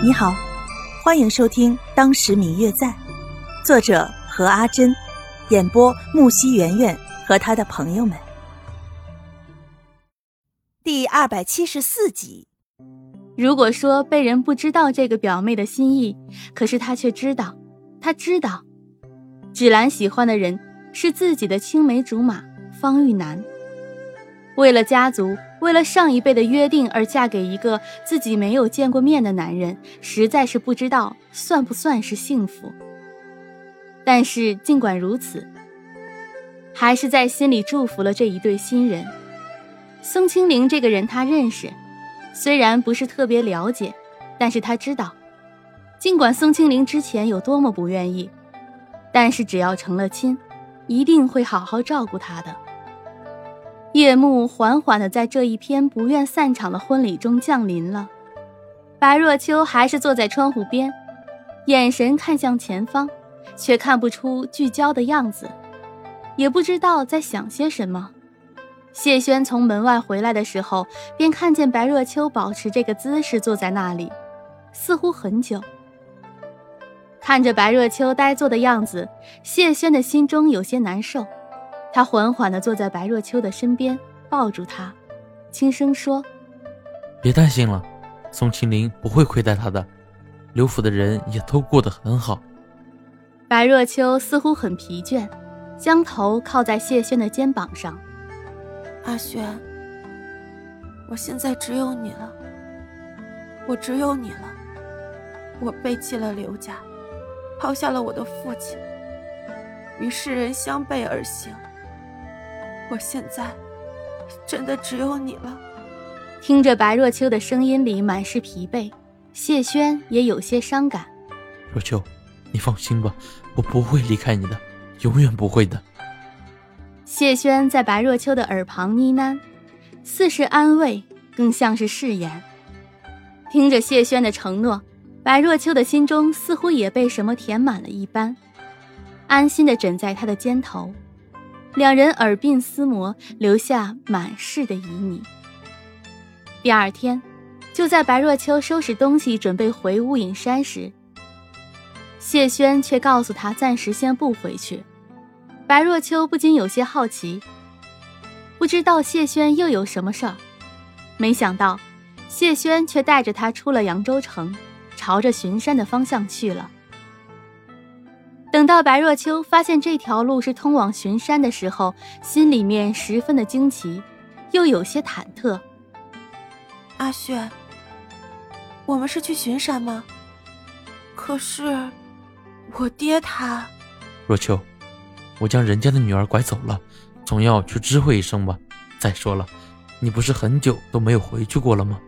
你好，欢迎收听《当时明月在》，作者何阿珍，演播木西圆圆和他的朋友们。第二百七十四集。如果说被人不知道这个表妹的心意，可是他却知道，他知道，芷兰喜欢的人是自己的青梅竹马方玉楠。为了家族。为了上一辈的约定而嫁给一个自己没有见过面的男人，实在是不知道算不算是幸福。但是尽管如此，还是在心里祝福了这一对新人。宋清灵这个人他认识，虽然不是特别了解，但是他知道，尽管宋清灵之前有多么不愿意，但是只要成了亲，一定会好好照顾他的。夜幕缓缓地在这一篇不愿散场的婚礼中降临了。白若秋还是坐在窗户边，眼神看向前方，却看不出聚焦的样子，也不知道在想些什么。谢轩从门外回来的时候，便看见白若秋保持这个姿势坐在那里，似乎很久。看着白若秋呆坐的样子，谢轩的心中有些难受。他缓缓的坐在白若秋的身边，抱住她，轻声说：“别担心了，宋清灵不会亏待他的，刘府的人也都过得很好。”白若秋似乎很疲倦，将头靠在谢轩的肩膀上。“阿轩，我现在只有你了，我只有你了，我背弃了刘家，抛下了我的父亲，与世人相背而行。”我现在真的只有你了。听着白若秋的声音里满是疲惫，谢轩也有些伤感。若秋，你放心吧，我不会离开你的，永远不会的。谢轩在白若秋的耳旁呢喃，似是安慰，更像是誓言。听着谢轩的承诺，白若秋的心中似乎也被什么填满了一般，安心的枕在他的肩头。两人耳鬓厮磨，留下满是的旖旎。第二天，就在白若秋收拾东西准备回乌隐山时，谢轩却告诉他暂时先不回去。白若秋不禁有些好奇，不知道谢轩又有什么事儿。没想到，谢轩却带着他出了扬州城，朝着巡山的方向去了。等到白若秋发现这条路是通往巡山的时候，心里面十分的惊奇，又有些忐忑。阿轩，我们是去巡山吗？可是，我爹他……若秋，我将人家的女儿拐走了，总要去知会一声吧。再说了，你不是很久都没有回去过了吗？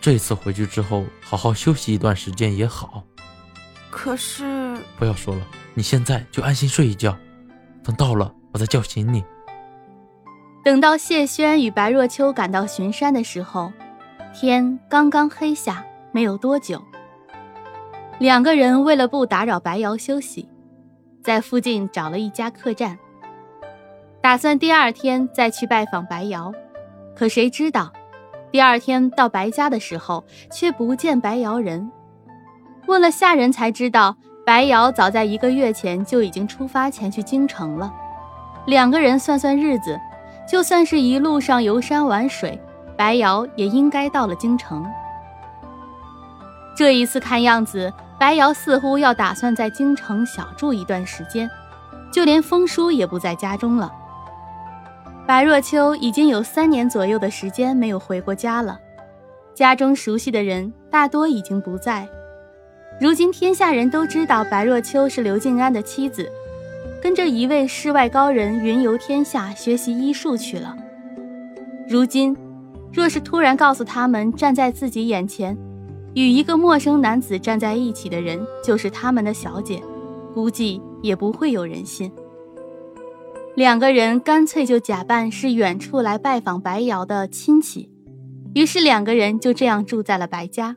这次回去之后，好好休息一段时间也好。可是，不要说了。你现在就安心睡一觉，等到了我再叫醒你。等到谢轩与白若秋赶到巡山的时候，天刚刚黑下没有多久。两个人为了不打扰白瑶休息，在附近找了一家客栈，打算第二天再去拜访白瑶。可谁知道，第二天到白家的时候，却不见白瑶人。问了下人，才知道。白瑶早在一个月前就已经出发前去京城了。两个人算算日子，就算是一路上游山玩水，白瑶也应该到了京城。这一次看样子，白瑶似乎要打算在京城小住一段时间，就连风叔也不在家中了。白若秋已经有三年左右的时间没有回过家了，家中熟悉的人大多已经不在。如今天下人都知道白若秋是刘静安的妻子，跟着一位世外高人云游天下学习医术去了。如今，若是突然告诉他们站在自己眼前，与一个陌生男子站在一起的人就是他们的小姐，估计也不会有人信。两个人干脆就假扮是远处来拜访白瑶的亲戚，于是两个人就这样住在了白家。